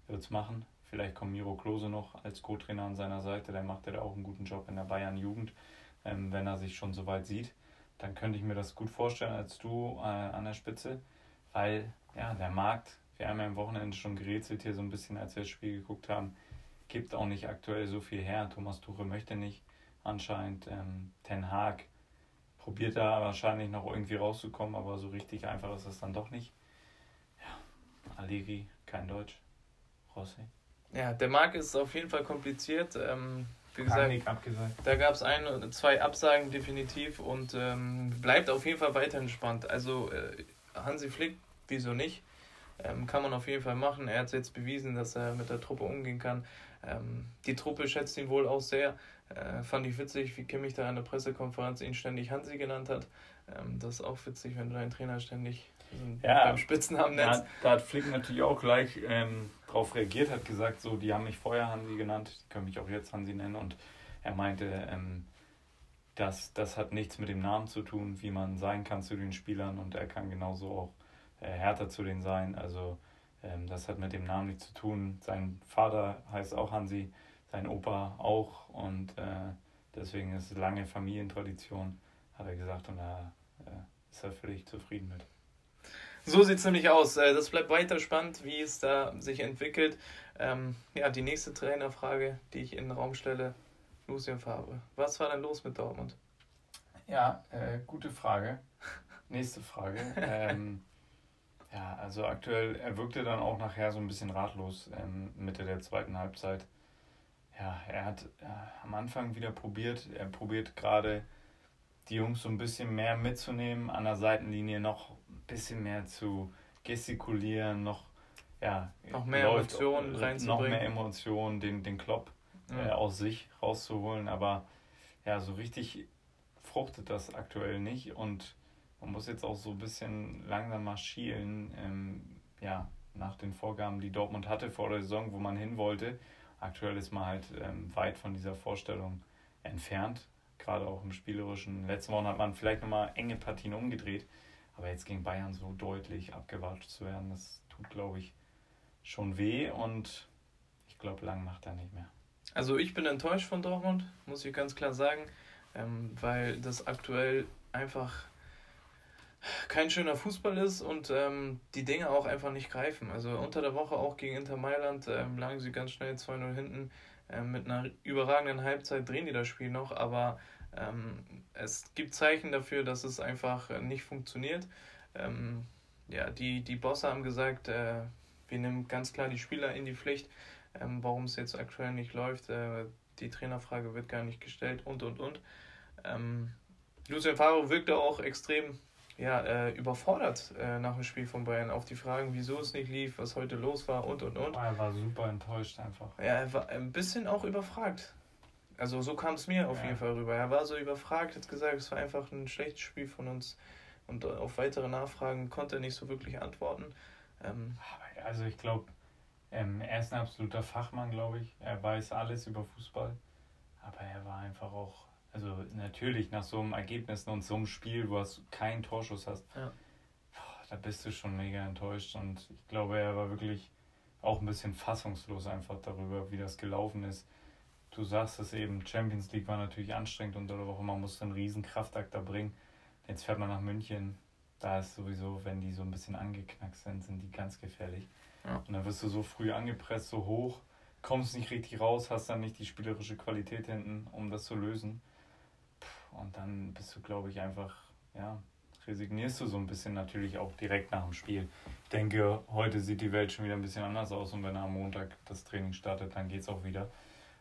Speaker 1: wird es machen. Vielleicht kommt Miro Klose noch als Co-Trainer an seiner Seite, der macht ja da auch einen guten Job in der Bayern-Jugend, ähm, wenn er sich schon so weit sieht. Dann könnte ich mir das gut vorstellen als du äh, an der Spitze, weil ja, der Markt, wir haben ja am Wochenende schon gerätselt hier so ein bisschen, als wir das Spiel geguckt haben, gibt auch nicht aktuell so viel her. Thomas Tuchel möchte nicht anscheinend. Ähm, Ten Haag probiert da wahrscheinlich noch irgendwie rauszukommen, aber so richtig einfach ist das dann doch nicht. Ja, Allegri, kein Deutsch. Rossi.
Speaker 2: Ja, der Markt ist auf jeden Fall kompliziert. Ähm, wie gesagt, da gab es ein oder zwei Absagen definitiv und ähm, bleibt auf jeden Fall weiterhin spannend. Also äh, Hansi Flick, wieso nicht? Ähm, kann man auf jeden Fall machen. Er hat jetzt bewiesen, dass er mit der Truppe umgehen kann. Ähm, die Truppe schätzt ihn wohl auch sehr. Äh, fand ich witzig, wie Kimmich da in der Pressekonferenz ihn ständig Hansi genannt hat. Ähm, das ist auch witzig, wenn du deinen Trainer ständig ja, beim
Speaker 1: Spitznamen nennst. Ja, da hat Flick natürlich auch gleich ähm, darauf reagiert, hat gesagt, so, die haben mich vorher Hansi genannt, die können mich auch jetzt Hansi nennen. Und er meinte, ähm, das, das hat nichts mit dem Namen zu tun, wie man sein kann zu den Spielern und er kann genauso auch äh, härter zu denen sein. Also ähm, das hat mit dem Namen nichts zu tun. Sein Vater heißt auch Hansi, sein Opa auch und äh, deswegen ist es lange Familientradition, hat er gesagt und da äh, ist er völlig zufrieden mit.
Speaker 2: So sieht es nämlich aus. Äh, das bleibt weiter spannend, wie es da sich entwickelt. Ähm, ja, die nächste Trainerfrage, die ich in den Raum stelle, Lucien Favre. Was war denn los mit Dortmund?
Speaker 1: Ja, äh, gute Frage. [laughs] Nächste Frage. ähm, ja, also aktuell, er wirkte dann auch nachher so ein bisschen ratlos ähm, Mitte der zweiten Halbzeit. Ja, er hat äh, am Anfang wieder probiert, er probiert gerade die Jungs so ein bisschen mehr mitzunehmen, an der Seitenlinie noch bisschen mehr zu gestikulieren, noch, ja, noch mehr läuft, Emotionen reinzubringen. Noch mehr Emotionen, den, den Klopp mhm. äh, aus sich rauszuholen, aber ja, so richtig fruchtet das aktuell nicht und man muss jetzt auch so ein bisschen langsam mal schielen, ähm, ja, nach den Vorgaben, die Dortmund hatte vor der Saison, wo man hin wollte. Aktuell ist man halt ähm, weit von dieser Vorstellung entfernt, gerade auch im Spielerischen. Letzte Woche hat man vielleicht nochmal enge Partien umgedreht, aber jetzt gegen Bayern so deutlich abgewatscht zu werden, das tut, glaube ich, schon weh und ich glaube, lang macht er nicht mehr.
Speaker 2: Also ich bin enttäuscht von Dortmund, muss ich ganz klar sagen, ähm, weil das aktuell einfach kein schöner Fußball ist und ähm, die Dinge auch einfach nicht greifen. Also unter der Woche auch gegen Inter Mailand ähm, lagen sie ganz schnell 2-0 hinten. Ähm, mit einer überragenden Halbzeit drehen die das Spiel noch, aber ähm, es gibt Zeichen dafür, dass es einfach nicht funktioniert. Ähm, ja, die, die Bosse haben gesagt, äh, wir nehmen ganz klar die Spieler in die Pflicht, ähm, warum es jetzt aktuell nicht läuft. Äh, die Trainerfrage wird gar nicht gestellt und und und. Ähm, Lucien Favre wirkte auch extrem ja, äh, überfordert äh, nach dem Spiel von Bayern. Auf die Fragen, wieso es nicht lief, was heute los war und und und.
Speaker 1: Er war super enttäuscht einfach.
Speaker 2: Ja, er war ein bisschen auch überfragt. Also so kam es mir auf ja. jeden Fall rüber. Er war so überfragt, hat gesagt, es war einfach ein schlechtes Spiel von uns. Und auf weitere Nachfragen konnte er nicht so wirklich antworten. Ähm,
Speaker 1: also ich glaube, ähm, er ist ein absoluter Fachmann, glaube ich. Er weiß alles über Fußball. Aber er war einfach auch, also natürlich nach so einem Ergebnis und so einem Spiel, wo du keinen Torschuss hast, ja. boah, da bist du schon mega enttäuscht. Und ich glaube, er war wirklich auch ein bisschen fassungslos einfach darüber, wie das gelaufen ist. Du sagst es eben, Champions League war natürlich anstrengend unter der Woche, man musste einen riesen Kraftakt da bringen. Jetzt fährt man nach München, da ist sowieso, wenn die so ein bisschen angeknackt sind, sind die ganz gefährlich. Ja. Und dann wirst du so früh angepresst, so hoch, kommst nicht richtig raus, hast dann nicht die spielerische Qualität hinten, um das zu lösen. Und dann bist du, glaube ich, einfach, ja, resignierst du so ein bisschen natürlich auch direkt nach dem Spiel. Ich denke, heute sieht die Welt schon wieder ein bisschen anders aus und wenn er am Montag das Training startet, dann geht es auch wieder.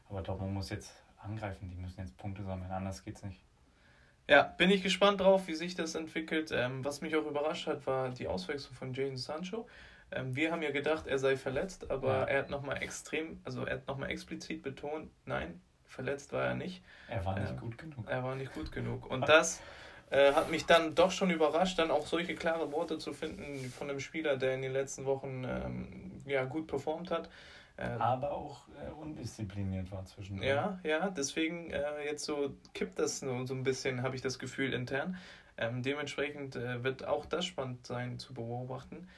Speaker 1: Aber Dortmund muss jetzt angreifen, die müssen jetzt Punkte sammeln, anders geht es nicht.
Speaker 2: Ja, bin ich gespannt drauf, wie sich das entwickelt. Ähm, was mich auch überrascht hat, war die Auswechslung von Jadon Sancho. Ähm, wir haben ja gedacht, er sei verletzt, aber ja. er hat nochmal extrem, also er hat nochmal explizit betont, nein, verletzt war er nicht.
Speaker 1: Er war nicht äh, gut genug.
Speaker 2: Er war nicht gut genug. Und das äh, hat mich dann doch schon überrascht, dann auch solche klare Worte zu finden von einem Spieler, der in den letzten Wochen ähm, ja, gut performt hat.
Speaker 1: Ähm, aber auch äh, undiszipliniert war zwischendurch.
Speaker 2: Ja, ja, deswegen äh, jetzt so kippt das so, so ein bisschen, habe ich das Gefühl intern. Ähm, dementsprechend äh, wird auch das spannend sein zu beobachten.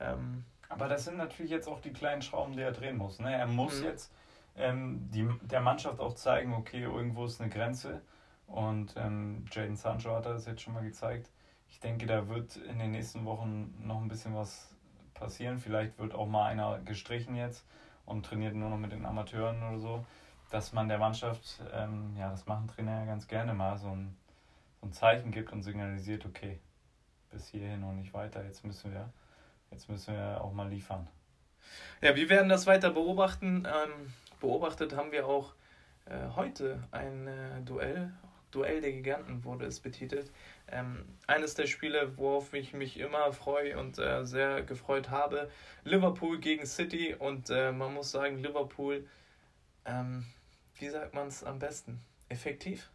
Speaker 2: Ähm,
Speaker 1: aber das sind natürlich jetzt auch die kleinen Schrauben, die er drehen muss. Ne? Er muss mhm. jetzt ähm, die, der Mannschaft auch zeigen, okay, irgendwo ist eine Grenze. Und ähm, Jaden Sancho hat das jetzt schon mal gezeigt. Ich denke, da wird in den nächsten Wochen noch ein bisschen was passieren. Vielleicht wird auch mal einer gestrichen jetzt und trainiert nur noch mit den Amateuren oder so. Dass man der Mannschaft, ähm, ja, das machen Trainer ja ganz gerne mal, so ein, so ein Zeichen gibt und signalisiert, okay, bis hierhin und nicht weiter. Jetzt müssen wir Jetzt müssen wir auch mal liefern.
Speaker 2: Ja, wir werden das weiter beobachten. Ähm, beobachtet haben wir auch äh, heute ein äh, Duell. Duell der Giganten wurde es betitelt. Ähm, eines der Spiele, worauf ich mich immer freue und äh, sehr gefreut habe. Liverpool gegen City und äh, man muss sagen, Liverpool, ähm, wie sagt man es am besten? Effektiv?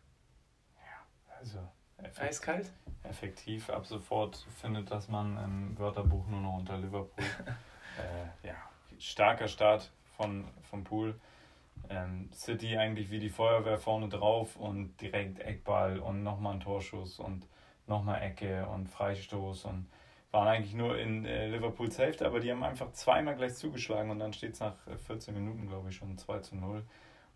Speaker 1: Ja, also
Speaker 2: Effekt, Eiskalt?
Speaker 1: Effektiv. Ab sofort findet das man im Wörterbuch nur noch unter Liverpool. [laughs] äh, ja, starker Start von, vom Pool. Ähm, City eigentlich wie die Feuerwehr vorne drauf und direkt Eckball und nochmal ein Torschuss und nochmal Ecke und Freistoß und waren eigentlich nur in äh, Liverpools Hälfte, aber die haben einfach zweimal gleich zugeschlagen und dann steht es nach 14 Minuten, glaube ich, schon 2 zu 0.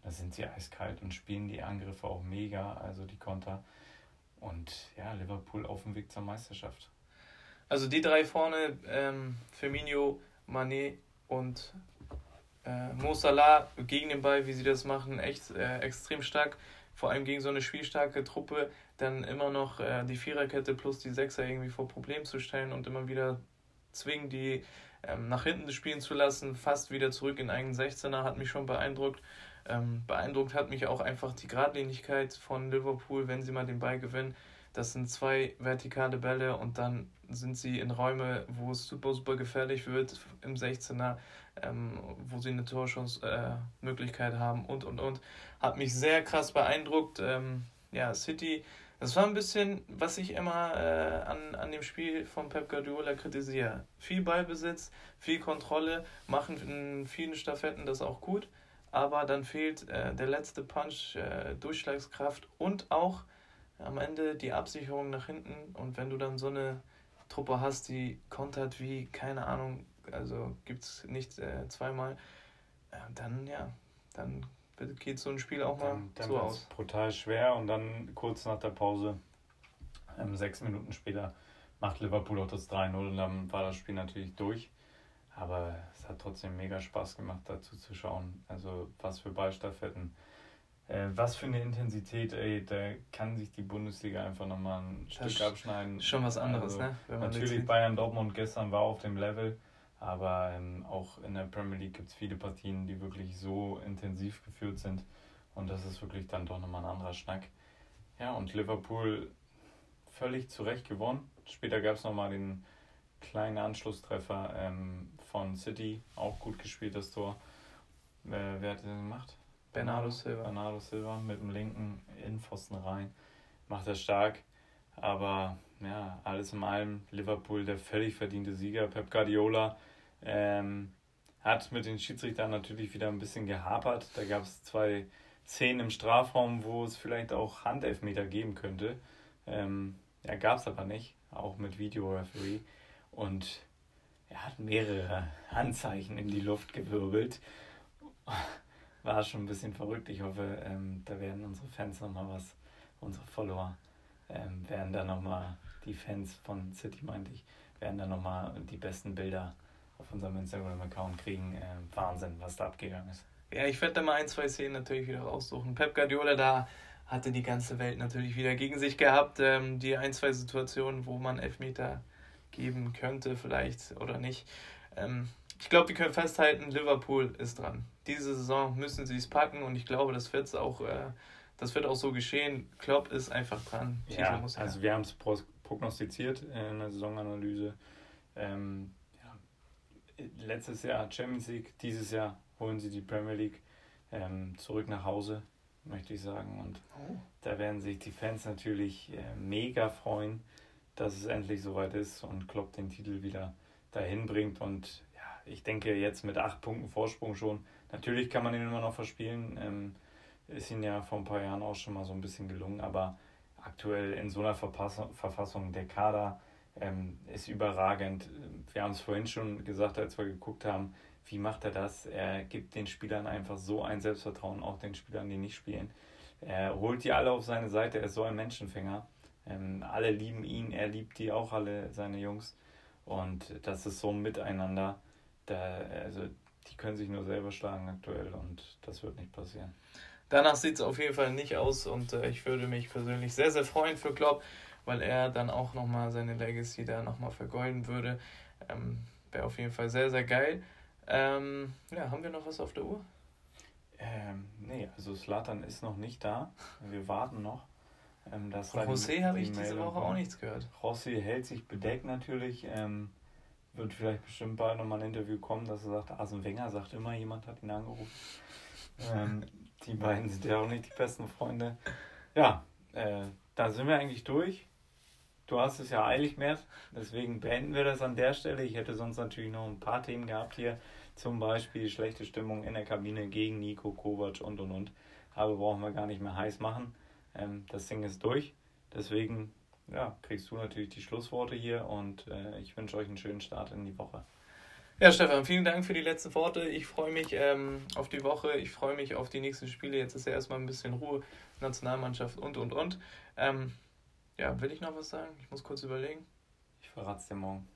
Speaker 1: Da sind sie eiskalt und spielen die Angriffe auch mega, also die Konter. Und ja, Liverpool auf dem Weg zur Meisterschaft.
Speaker 2: Also die drei vorne, ähm, Firmino, Mané und äh, Mo Salah gegen den Ball, wie sie das machen, echt äh, extrem stark. Vor allem gegen so eine spielstarke Truppe, dann immer noch äh, die Viererkette plus die Sechser irgendwie vor Problem zu stellen und immer wieder zwingen, die ähm, nach hinten spielen zu lassen, fast wieder zurück in eigenen 16er, hat mich schon beeindruckt. Ähm, beeindruckt hat mich auch einfach die Geradlinigkeit von Liverpool, wenn sie mal den Ball gewinnen. Das sind zwei vertikale Bälle und dann sind sie in Räume, wo es super, super gefährlich wird im 16er, ähm, wo sie eine Torschussmöglichkeit äh, haben und und und. Hat mich sehr krass beeindruckt. Ähm, ja, City, das war ein bisschen, was ich immer äh, an, an dem Spiel von Pep Guardiola kritisiere. Viel Ballbesitz, viel Kontrolle, machen in vielen Staffetten das auch gut aber dann fehlt äh, der letzte Punch, äh, Durchschlagskraft und auch am Ende die Absicherung nach hinten. Und wenn du dann so eine Truppe hast, die kontert wie, keine Ahnung, also gibt es nicht äh, zweimal, äh, dann ja, dann geht so ein Spiel auch mal dann,
Speaker 1: dann so aus. Brutal schwer und dann kurz nach der Pause, ähm, sechs Minuten später, macht Liverpool auch das 3-0 und dann war das Spiel natürlich durch. Aber es hat trotzdem mega Spaß gemacht, dazu zu schauen. Also was für Ballstaffetten. Äh, was für eine Intensität, ey, da kann sich die Bundesliga einfach nochmal ein das Stück abschneiden.
Speaker 2: Schon was anderes, also,
Speaker 1: ne? natürlich Bayern Dortmund gestern war auf dem Level, aber ähm, auch in der Premier League gibt es viele Partien, die wirklich so intensiv geführt sind. Und das ist wirklich dann doch nochmal ein anderer Schnack. Ja, und Liverpool völlig zurecht gewonnen. Später gab es nochmal den kleinen Anschlusstreffer ähm, von City, auch gut gespielt das Tor. Wer, wer hat den gemacht? Bernardo Silva. Bernardo Silva mit dem linken Innenpfosten rein. Macht er stark. Aber ja, alles in allem Liverpool der völlig verdiente Sieger. Pep Guardiola ähm, hat mit den Schiedsrichtern natürlich wieder ein bisschen gehapert. Da gab es zwei Szenen im Strafraum, wo es vielleicht auch Handelfmeter geben könnte. Ähm, ja, gab es aber nicht, auch mit Videoreferee. Und er hat mehrere Handzeichen in die Luft gewirbelt. War schon ein bisschen verrückt. Ich hoffe, ähm, da werden unsere Fans nochmal was, unsere Follower, ähm, werden da nochmal, die Fans von City meinte ich, werden da nochmal die besten Bilder auf unserem Instagram-Account kriegen. Ähm, Wahnsinn, was da abgegangen ist.
Speaker 2: Ja, ich werde da mal ein, zwei Szenen natürlich wieder raussuchen. Pep Guardiola da hatte die ganze Welt natürlich wieder gegen sich gehabt. Ähm, die ein, zwei Situationen, wo man Elfmeter geben könnte, vielleicht oder nicht. Ähm, ich glaube, wir können festhalten, Liverpool ist dran. Diese Saison müssen sie es packen und ich glaube, das wird auch, äh, das wird auch so geschehen. Klopp ist einfach dran.
Speaker 1: Ja, also wir haben es prognostiziert in der Saisonanalyse. Ähm, ja, letztes Jahr Champions League, dieses Jahr holen sie die Premier League ähm, zurück nach Hause, möchte ich sagen. Und oh. da werden sich die Fans natürlich äh, mega freuen, dass es endlich soweit ist und Klopp den Titel wieder dahin bringt. Und ich denke jetzt mit acht Punkten Vorsprung schon. Natürlich kann man ihn immer noch verspielen. Ähm, ist ihm ja vor ein paar Jahren auch schon mal so ein bisschen gelungen, aber aktuell in so einer Verpassung, Verfassung der Kader ähm, ist überragend. Wir haben es vorhin schon gesagt, als wir geguckt haben, wie macht er das? Er gibt den Spielern einfach so ein Selbstvertrauen, auch den Spielern, die nicht spielen. Er holt die alle auf seine Seite, er ist so ein Menschenfänger. Ähm, alle lieben ihn, er liebt die auch alle, seine Jungs. Und das ist so ein Miteinander. Da, also die können sich nur selber schlagen aktuell und das wird nicht passieren.
Speaker 2: Danach sieht es auf jeden Fall nicht aus und äh, ich würde mich persönlich sehr, sehr freuen für Klopp, weil er dann auch nochmal seine Legacy da nochmal vergolden würde. Ähm, Wäre auf jeden Fall sehr, sehr geil. Ähm, ja, haben wir noch was auf der Uhr?
Speaker 1: Ähm, nee, also Slatan ist noch nicht da. Wir warten noch. Ähm, das
Speaker 2: Von José habe ich diese Woche auch nichts gehört.
Speaker 1: Rossi hält sich bedeckt natürlich. Ähm, wird vielleicht bestimmt bald nochmal ein Interview kommen, dass er sagt, Arsene Wenger sagt immer, jemand hat ihn angerufen. ähm, die beiden sind ja auch nicht die besten Freunde. Ja, äh, da sind wir eigentlich durch. Du hast es ja eilig, Mert. Deswegen beenden wir das an der Stelle. Ich hätte sonst natürlich noch ein paar Themen gehabt hier. Zum Beispiel schlechte Stimmung in der Kabine gegen Nico Kovac und und und. Aber brauchen wir gar nicht mehr heiß machen. Ähm, das Ding ist durch. Deswegen ja, kriegst du natürlich die Schlussworte hier und äh, ich wünsche euch einen schönen Start in die Woche.
Speaker 2: Ja, Stefan, vielen Dank für die letzten Worte. Ich freue mich ähm, auf die Woche. Ich freue mich auf die nächsten Spiele. Jetzt ist ja erstmal ein bisschen Ruhe, Nationalmannschaft und und und. Ähm, ja, will ich noch was sagen? Ich muss kurz überlegen.
Speaker 1: Ich verrate es dir morgen.